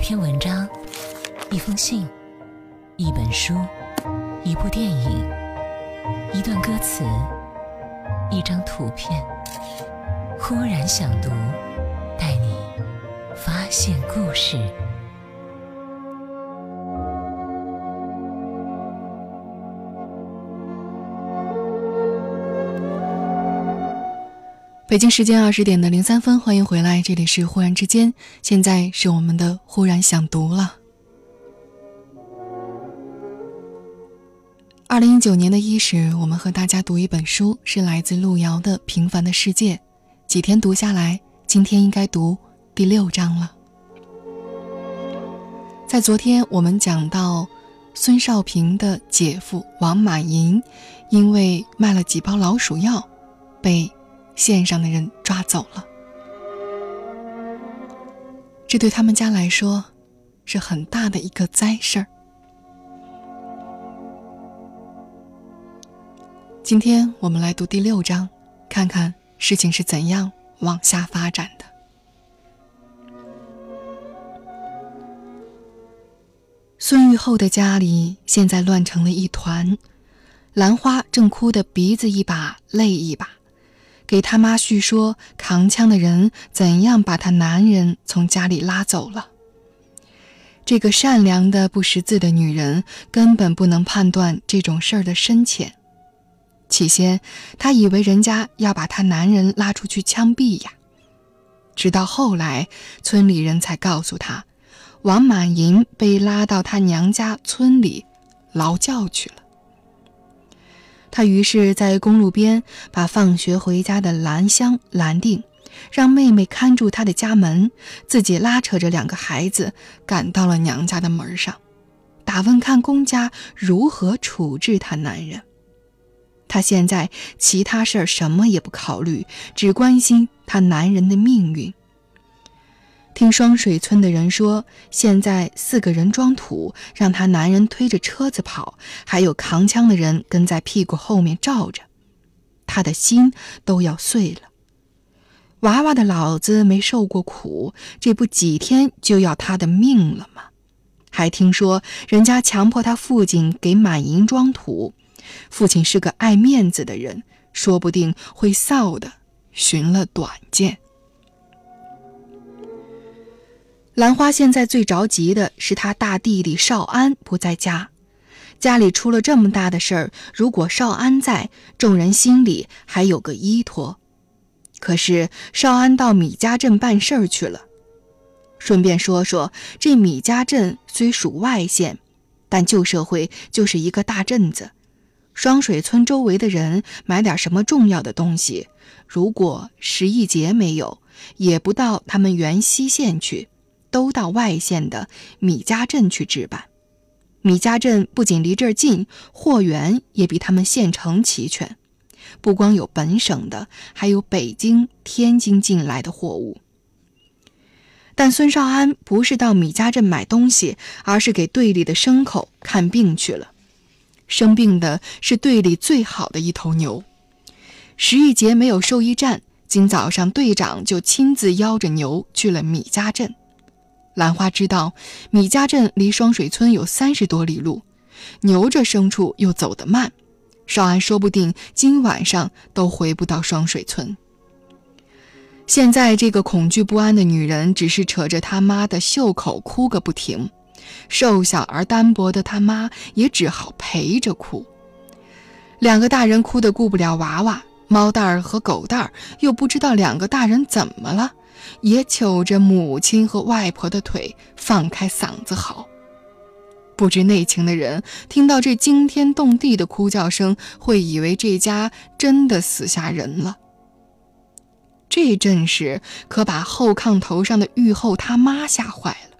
篇文章，一封信，一本书，一部电影，一段歌词，一张图片。忽然想读，带你发现故事。北京时间二十点的零三分，欢迎回来，这里是忽然之间，现在是我们的忽然想读了。二零一九年的伊始，我们和大家读一本书，是来自路遥的《平凡的世界》，几天读下来，今天应该读第六章了。在昨天，我们讲到孙少平的姐夫王满银，因为卖了几包老鼠药，被。线上的人抓走了，这对他们家来说是很大的一个灾事儿。今天我们来读第六章，看看事情是怎样往下发展的。孙玉厚的家里现在乱成了一团，兰花正哭得鼻子一把泪一把。给他妈叙说扛枪的人怎样把他男人从家里拉走了。这个善良的不识字的女人根本不能判断这种事儿的深浅。起先，她以为人家要把她男人拉出去枪毙呀。直到后来，村里人才告诉她，王满银被拉到她娘家村里劳教去了。他于是，在公路边把放学回家的兰香拦定，让妹妹看住他的家门，自己拉扯着两个孩子赶到了娘家的门上，打问看公家如何处置他男人。他现在其他事儿什么也不考虑，只关心他男人的命运。听双水村的人说，现在四个人装土，让他男人推着车子跑，还有扛枪的人跟在屁股后面罩着，他的心都要碎了。娃娃的老子没受过苦，这不几天就要他的命了吗？还听说人家强迫他父亲给满银装土，父亲是个爱面子的人，说不定会臊的寻了短见。兰花现在最着急的是她大弟弟少安不在家，家里出了这么大的事儿，如果少安在，众人心里还有个依托。可是少安到米家镇办事儿去了。顺便说说，这米家镇虽属外县，但旧社会就是一个大镇子。双水村周围的人买点什么重要的东西，如果十一节没有，也不到他们原西县去。都到外县的米家镇去置办。米家镇不仅离这儿近，货源也比他们县城齐全。不光有本省的，还有北京、天津进来的货物。但孙少安不是到米家镇买东西，而是给队里的牲口看病去了。生病的是队里最好的一头牛。十一节没有兽医站，今早上队长就亲自邀着牛去了米家镇。兰花知道，米家镇离双水村有三十多里路，牛这牲畜又走得慢，少安说不定今晚上都回不到双水村。现在这个恐惧不安的女人，只是扯着他妈的袖口哭个不停，瘦小而单薄的他妈也只好陪着哭。两个大人哭得顾不了娃娃，猫蛋儿和狗蛋儿又不知道两个大人怎么了。也求着母亲和外婆的腿，放开嗓子嚎。不知内情的人听到这惊天动地的哭叫声，会以为这家真的死下人了。这阵势可把后炕头上的玉后他妈吓坏了。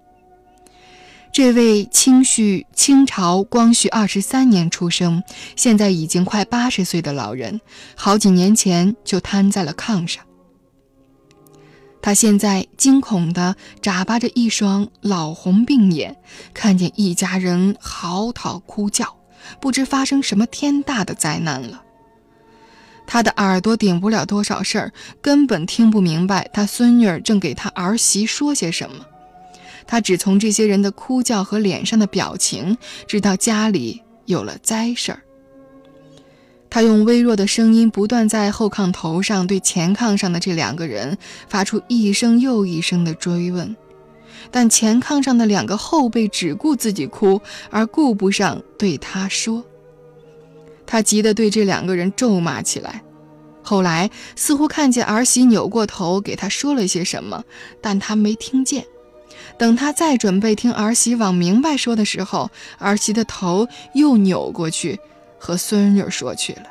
这位清绪清朝光绪二十三年出生，现在已经快八十岁的老人，好几年前就瘫在了炕上。他现在惊恐地眨巴着一双老红病眼，看见一家人嚎啕哭叫，不知发生什么天大的灾难了。他的耳朵顶不了多少事儿，根本听不明白他孙女儿正给他儿媳说些什么。他只从这些人的哭叫和脸上的表情，知道家里有了灾事儿。他用微弱的声音不断在后炕头上对前炕上的这两个人发出一声又一声的追问，但前炕上的两个后辈只顾自己哭，而顾不上对他说。他急得对这两个人咒骂起来。后来似乎看见儿媳扭过头给他说了些什么，但他没听见。等他再准备听儿媳往明白说的时候，儿媳的头又扭过去。和孙女说去了，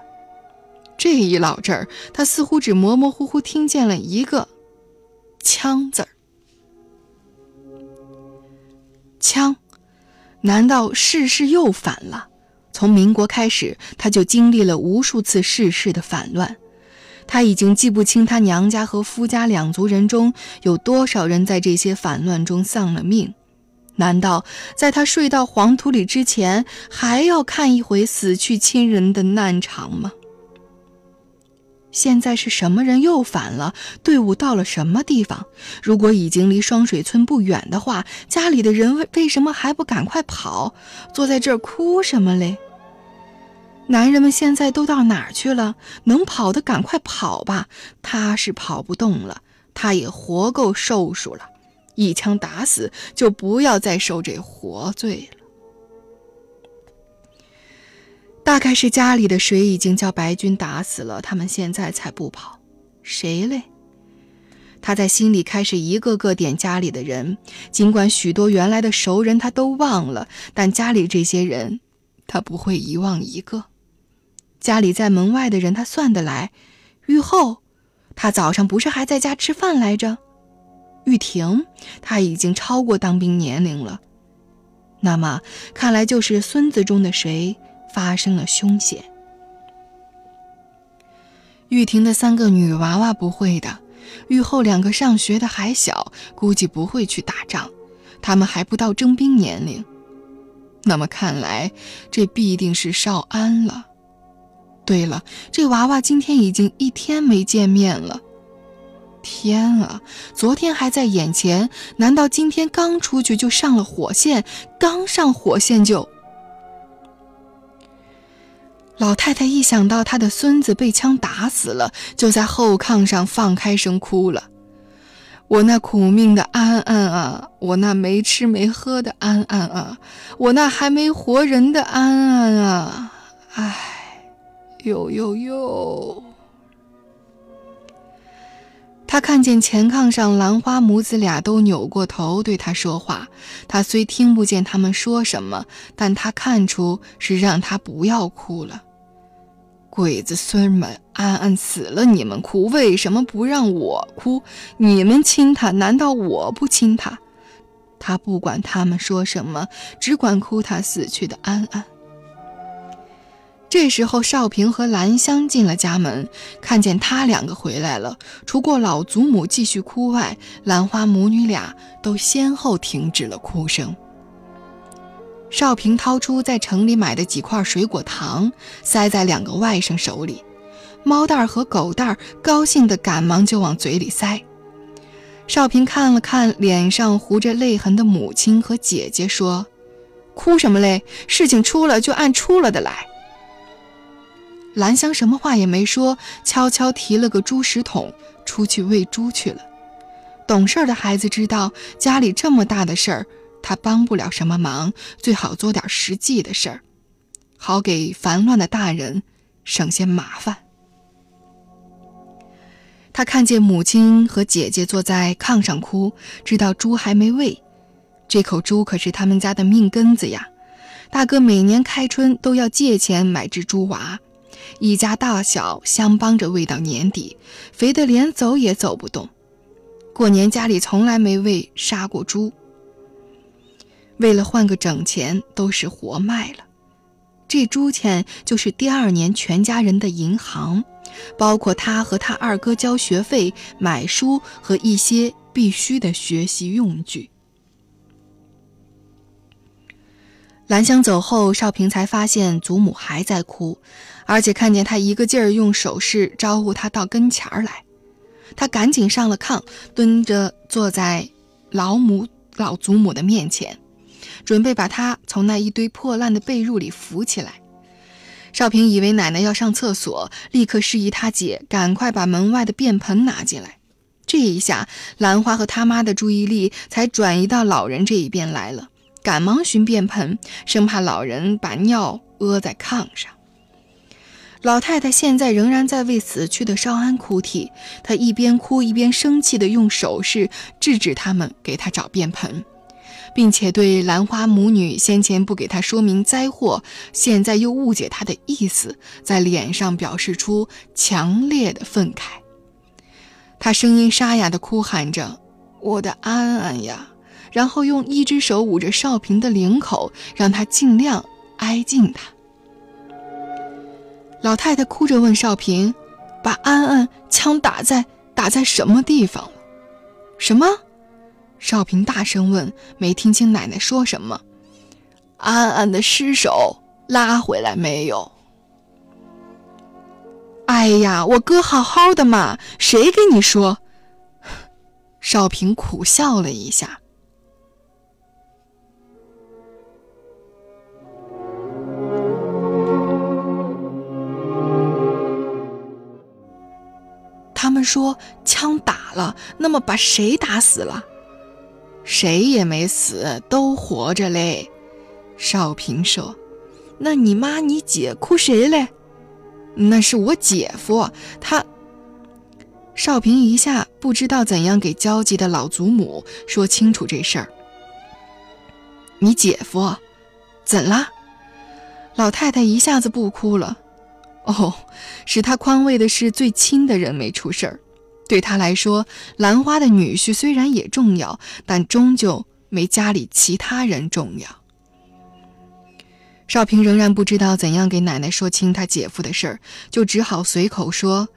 这一老阵儿，他似乎只模模糊糊听见了一个“枪”字儿。枪，难道世事又反了？从民国开始，他就经历了无数次世事的反乱，他已经记不清他娘家和夫家两族人中有多少人在这些反乱中丧了命。难道在他睡到黄土里之前，还要看一回死去亲人的难场吗？现在是什么人又反了？队伍到了什么地方？如果已经离双水村不远的话，家里的人为为什么还不赶快跑？坐在这儿哭什么嘞？男人们现在都到哪儿去了？能跑的赶快跑吧！他是跑不动了，他也活够寿数了。一枪打死，就不要再受这活罪了。大概是家里的谁已经叫白军打死了，他们现在才不跑。谁嘞？他在心里开始一个个点家里的人，尽管许多原来的熟人他都忘了，但家里这些人，他不会遗忘一个。家里在门外的人，他算得来。玉后，他早上不是还在家吃饭来着？玉婷，她已经超过当兵年龄了。那么，看来就是孙子中的谁发生了凶险。玉婷的三个女娃娃不会的，玉后两个上学的还小，估计不会去打仗，他们还不到征兵年龄。那么看来，这必定是少安了。对了，这娃娃今天已经一天没见面了。天啊！昨天还在眼前，难道今天刚出去就上了火线？刚上火线就……老太太一想到她的孙子被枪打死了，就在后炕上放开声哭了。我那苦命的安安啊，我那没吃没喝的安安啊，我那还没活人的安安啊！唉，呦呦呦！他看见前炕上兰花母子俩都扭过头对他说话，他虽听不见他们说什么，但他看出是让他不要哭了。鬼子孙们，安安死了，你们哭，为什么不让我哭？你们亲他，难道我不亲他？他不管他们说什么，只管哭他死去的安安。这时候，少平和兰香进了家门，看见他两个回来了。除过老祖母继续哭外，兰花母女俩都先后停止了哭声。少平掏出在城里买的几块水果糖，塞在两个外甥手里。猫蛋儿和狗蛋儿高兴的赶忙就往嘴里塞。少平看了看脸上糊着泪痕的母亲和姐姐，说：“哭什么嘞？事情出了就按出了的来。”兰香什么话也没说，悄悄提了个猪食桶出去喂猪去了。懂事的孩子知道家里这么大的事儿，他帮不了什么忙，最好做点实际的事儿，好给烦乱的大人省些麻烦。他看见母亲和姐姐坐在炕上哭，知道猪还没喂，这口猪可是他们家的命根子呀。大哥每年开春都要借钱买只猪娃。一家大小相帮着喂到年底，肥得连走也走不动。过年家里从来没喂杀过猪，为了换个整钱，都是活卖了。这猪钱就是第二年全家人的银行，包括他和他二哥交学费、买书和一些必须的学习用具。兰香走后，少平才发现祖母还在哭。而且看见他一个劲儿用手势招呼他到跟前儿来，他赶紧上了炕，蹲着坐在老母老祖母的面前，准备把她从那一堆破烂的被褥里扶起来。少平以为奶奶要上厕所，立刻示意他姐赶快把门外的便盆拿进来。这一下，兰花和他妈的注意力才转移到老人这一边来了，赶忙寻便盆，生怕老人把尿屙在炕上。老太太现在仍然在为死去的少安哭啼，她一边哭一边生气地用手势制止他们给她找便盆。并且对兰花母女先前不给他说明灾祸，现在又误解他的意思，在脸上表示出强烈的愤慨。她声音沙哑地哭喊着：“我的安安呀！”然后用一只手捂着少平的领口，让他尽量挨近他。老太太哭着问少平：“把安安枪打在打在什么地方了？什么？”少平大声问，没听清奶奶说什么。安安的尸首拉回来没有？哎呀，我哥好好的嘛，谁跟你说？少平苦笑了一下。说枪打了，那么把谁打死了？谁也没死，都活着嘞。少平说：“那你妈、你姐哭谁嘞？”“那是我姐夫。”他。少平一下不知道怎样给焦急的老祖母说清楚这事儿。你姐夫，怎了？老太太一下子不哭了。哦，使他宽慰的是，最亲的人没出事儿。对他来说，兰花的女婿虽然也重要，但终究没家里其他人重要。少平仍然不知道怎样给奶奶说清他姐夫的事儿，就只好随口说：“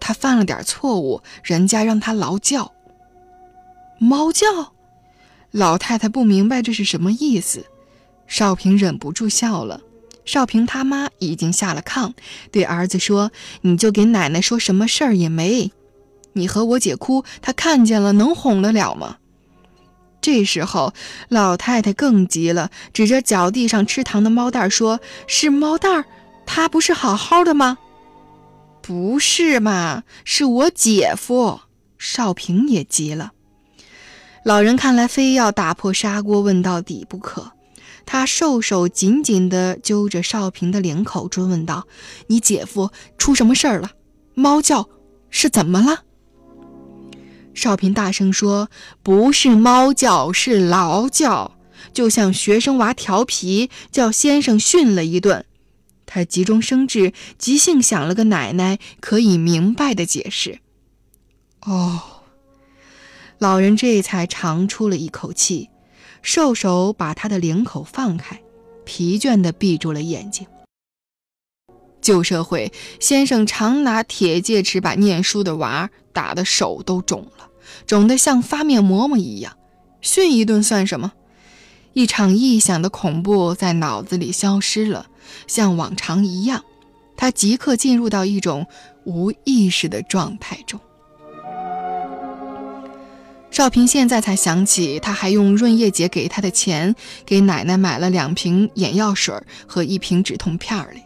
他犯了点错误，人家让他劳教。”猫叫，老太太不明白这是什么意思。少平忍不住笑了。少平他妈已经下了炕，对儿子说：“你就给奶奶说什么事儿也没。”你和我姐哭，她看见了，能哄得了吗？这时候，老太太更急了，指着脚地上吃糖的猫蛋儿说：“是猫蛋儿，他不是好好的吗？”“不是嘛，是我姐夫。”少平也急了。老人看来非要打破砂锅问到底不可，他瘦手紧紧地揪着少平的领口，追问道：“你姐夫出什么事儿了？猫叫是怎么了？”少平大声说：“不是猫叫，是劳叫，就像学生娃调皮，叫先生训了一顿。”他急中生智，即兴想了个奶奶可以明白的解释。哦，老人这才长出了一口气，瘦手把他的领口放开，疲倦地闭住了眼睛。旧社会，先生常拿铁戒尺把念书的娃打得手都肿了，肿得像发面馍馍一样。训一顿算什么？一场臆想的恐怖在脑子里消失了，像往常一样，他即刻进入到一种无意识的状态中。少平现在才想起，他还用润叶姐给他的钱，给奶奶买了两瓶眼药水和一瓶止痛片儿嘞。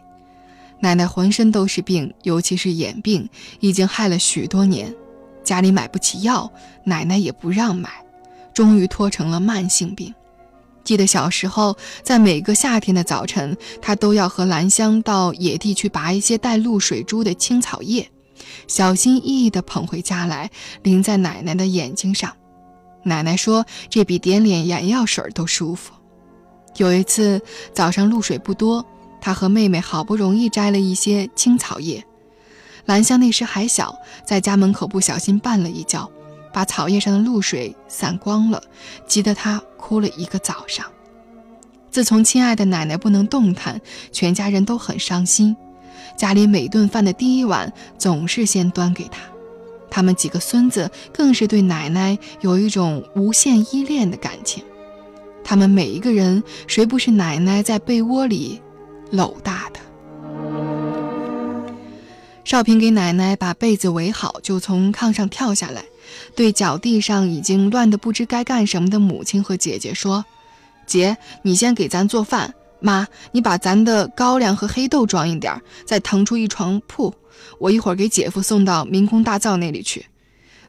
奶奶浑身都是病，尤其是眼病，已经害了许多年。家里买不起药，奶奶也不让买，终于拖成了慢性病。记得小时候，在每个夏天的早晨，她都要和兰香到野地去拔一些带露水珠的青草叶，小心翼翼地捧回家来，淋在奶奶的眼睛上。奶奶说，这比点脸眼药水都舒服。有一次早上露水不多。他和妹妹好不容易摘了一些青草叶，兰香那时还小，在家门口不小心绊了一跤，把草叶上的露水散光了，急得她哭了一个早上。自从亲爱的奶奶不能动弹，全家人都很伤心，家里每顿饭的第一碗总是先端给她。他们几个孙子更是对奶奶有一种无限依恋的感情，他们每一个人谁不是奶奶在被窝里？搂大的少平给奶奶把被子围好，就从炕上跳下来，对脚地上已经乱得不知该干什么的母亲和姐姐说：“姐，你先给咱做饭。妈，你把咱的高粱和黑豆装一点，再腾出一床铺。我一会儿给姐夫送到民工大灶那里去。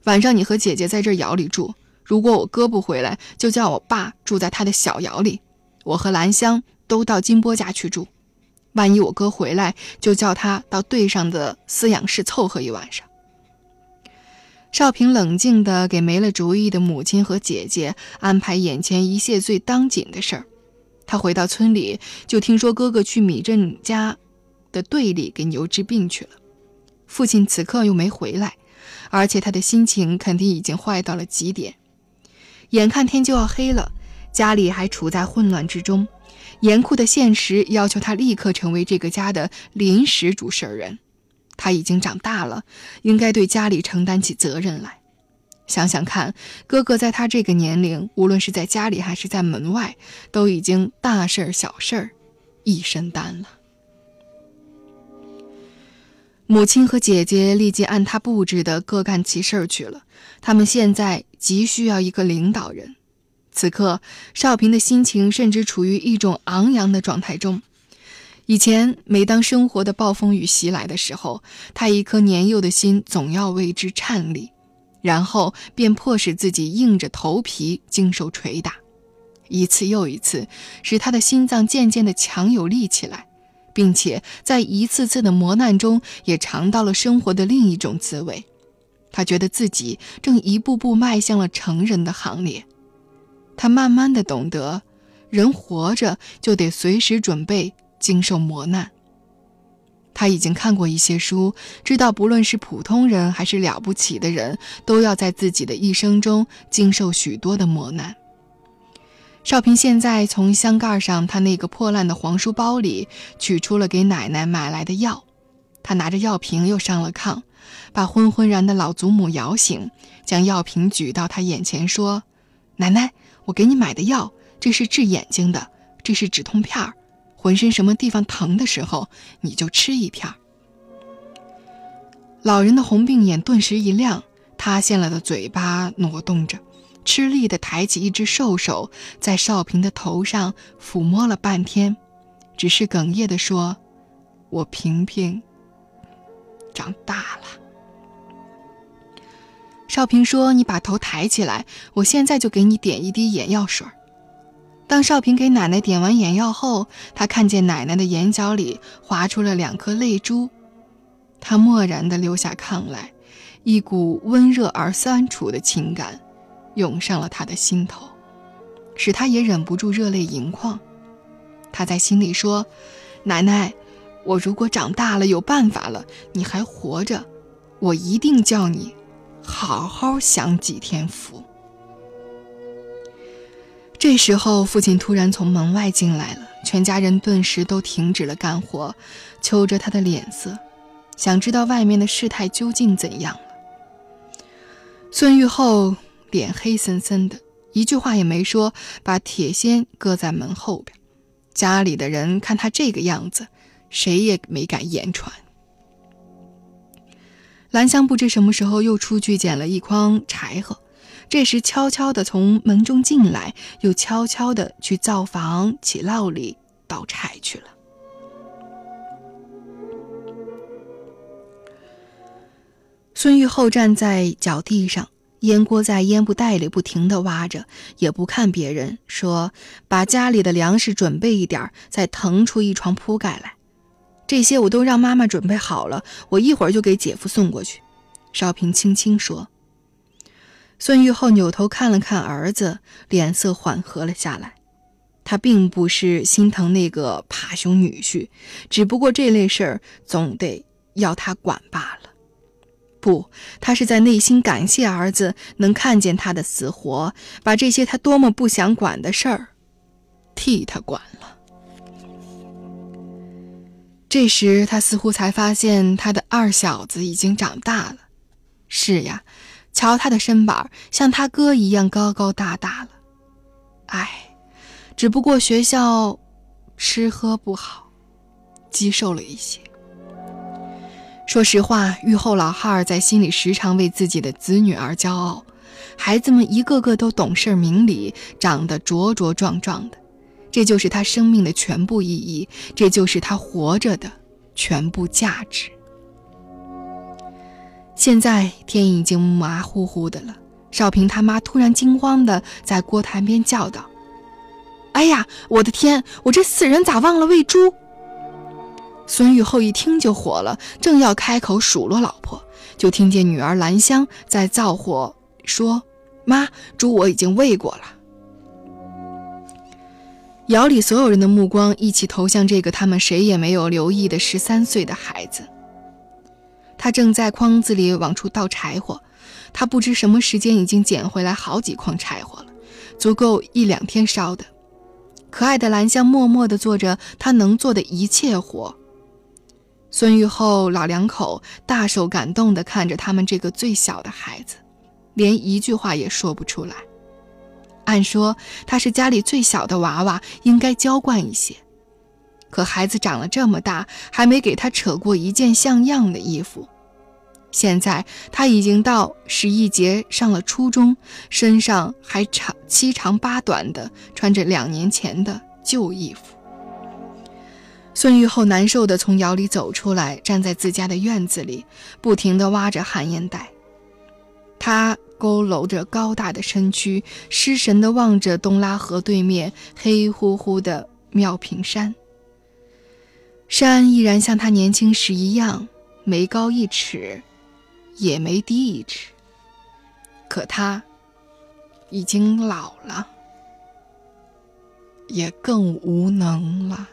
晚上你和姐姐在这窑里住。如果我哥不回来，就叫我爸住在他的小窑里。我和兰香都到金波家去住。万一我哥回来，就叫他到队上的饲养室凑合一晚上。”少平冷静地给没了主意的母亲和姐姐安排眼前一切最当紧的事儿。他回到村里，就听说哥哥去米镇家的队里给牛治病去了。父亲此刻又没回来，而且他的心情肯定已经坏到了极点。眼看天就要黑了，家里还处在混乱之中，严酷的现实要求他立刻成为这个家的临时主事人。他已经长大了，应该对家里承担起责任来。想想看，哥哥在他这个年龄，无论是在家里还是在门外，都已经大事儿、小事儿一身担了。母亲和姐姐立即按他布置的各干其事儿去了。他们现在急需要一个领导人。此刻，少平的心情甚至处于一种昂扬的状态中。以前，每当生活的暴风雨袭来的时候，他一颗年幼的心总要为之颤栗，然后便迫使自己硬着头皮经受捶打，一次又一次，使他的心脏渐渐的强有力起来，并且在一次次的磨难中，也尝到了生活的另一种滋味。他觉得自己正一步步迈向了成人的行列，他慢慢的懂得，人活着就得随时准备。经受磨难。他已经看过一些书，知道不论是普通人还是了不起的人，都要在自己的一生中经受许多的磨难。少平现在从箱盖上他那个破烂的黄书包里取出了给奶奶买来的药，他拿着药瓶又上了炕，把昏昏然的老祖母摇醒，将药瓶举到他眼前说：“奶奶，我给你买的药，这是治眼睛的，这是止痛片儿。”浑身什么地方疼的时候，你就吃一片。老人的红病眼顿时一亮，塌陷了的嘴巴挪动着，吃力地抬起一只瘦手，在少平的头上抚摸了半天，只是哽咽地说：“我平平长大了。”少平说：“你把头抬起来，我现在就给你点一滴眼药水。”当少平给奶奶点完眼药后，他看见奶奶的眼角里划出了两颗泪珠，他默然地溜下炕来，一股温热而酸楚的情感涌上了他的心头，使他也忍不住热泪盈眶。他在心里说：“奶奶，我如果长大了有办法了，你还活着，我一定叫你好好享几天福。”这时候，父亲突然从门外进来了，全家人顿时都停止了干活，揪着他的脸色，想知道外面的事态究竟怎样了。孙玉厚脸黑森森的，一句话也没说，把铁锨搁在门后边。家里的人看他这个样子，谁也没敢言传。兰香不知什么时候又出去捡了一筐柴禾。这时，悄悄地从门中进来，又悄悄地去灶房起烙里倒柴去了。孙玉厚站在脚地上，烟锅在烟布袋里不停地挖着，也不看别人，说：“把家里的粮食准备一点，再腾出一床铺盖来。这些我都让妈妈准备好了，我一会儿就给姐夫送过去。”少平轻轻说。孙玉厚扭头看了看儿子，脸色缓和了下来。他并不是心疼那个怕熊女婿，只不过这类事儿总得要他管罢了。不，他是在内心感谢儿子能看见他的死活，把这些他多么不想管的事儿替他管了。这时，他似乎才发现他的二小子已经长大了。是呀。瞧他的身板，像他哥一样高高大大了。唉，只不过学校吃喝不好，积瘦了一些。说实话，玉后老汉儿在心里时常为自己的子女而骄傲。孩子们一个个都懂事明理，长得茁茁壮壮的，这就是他生命的全部意义，这就是他活着的全部价值。现在天已经麻乎乎的了，少平他妈突然惊慌的在锅台边叫道：“哎呀，我的天！我这死人咋忘了喂猪？”孙玉厚一听就火了，正要开口数落老婆，就听见女儿兰香在灶火，说：“妈，猪我已经喂过了。”窑里所有人的目光一起投向这个他们谁也没有留意的十三岁的孩子。他正在筐子里往出倒柴火，他不知什么时间已经捡回来好几筐柴火了，足够一两天烧的。可爱的兰香默默地做着他能做的一切活。孙玉厚老两口大受感动地看着他们这个最小的孩子，连一句话也说不出来。按说他是家里最小的娃娃，应该娇惯一些。可孩子长了这么大，还没给他扯过一件像样的衣服。现在他已经到十一节上了初中，身上还长七长八短的，穿着两年前的旧衣服。孙玉厚难受地从窑里走出来，站在自家的院子里，不停地挖着旱烟袋。他佝偻着高大的身躯，失神地望着东拉河对面黑乎乎的妙平山。山依然像他年轻时一样，没高一尺，也没低一尺。可他已经老了，也更无能了。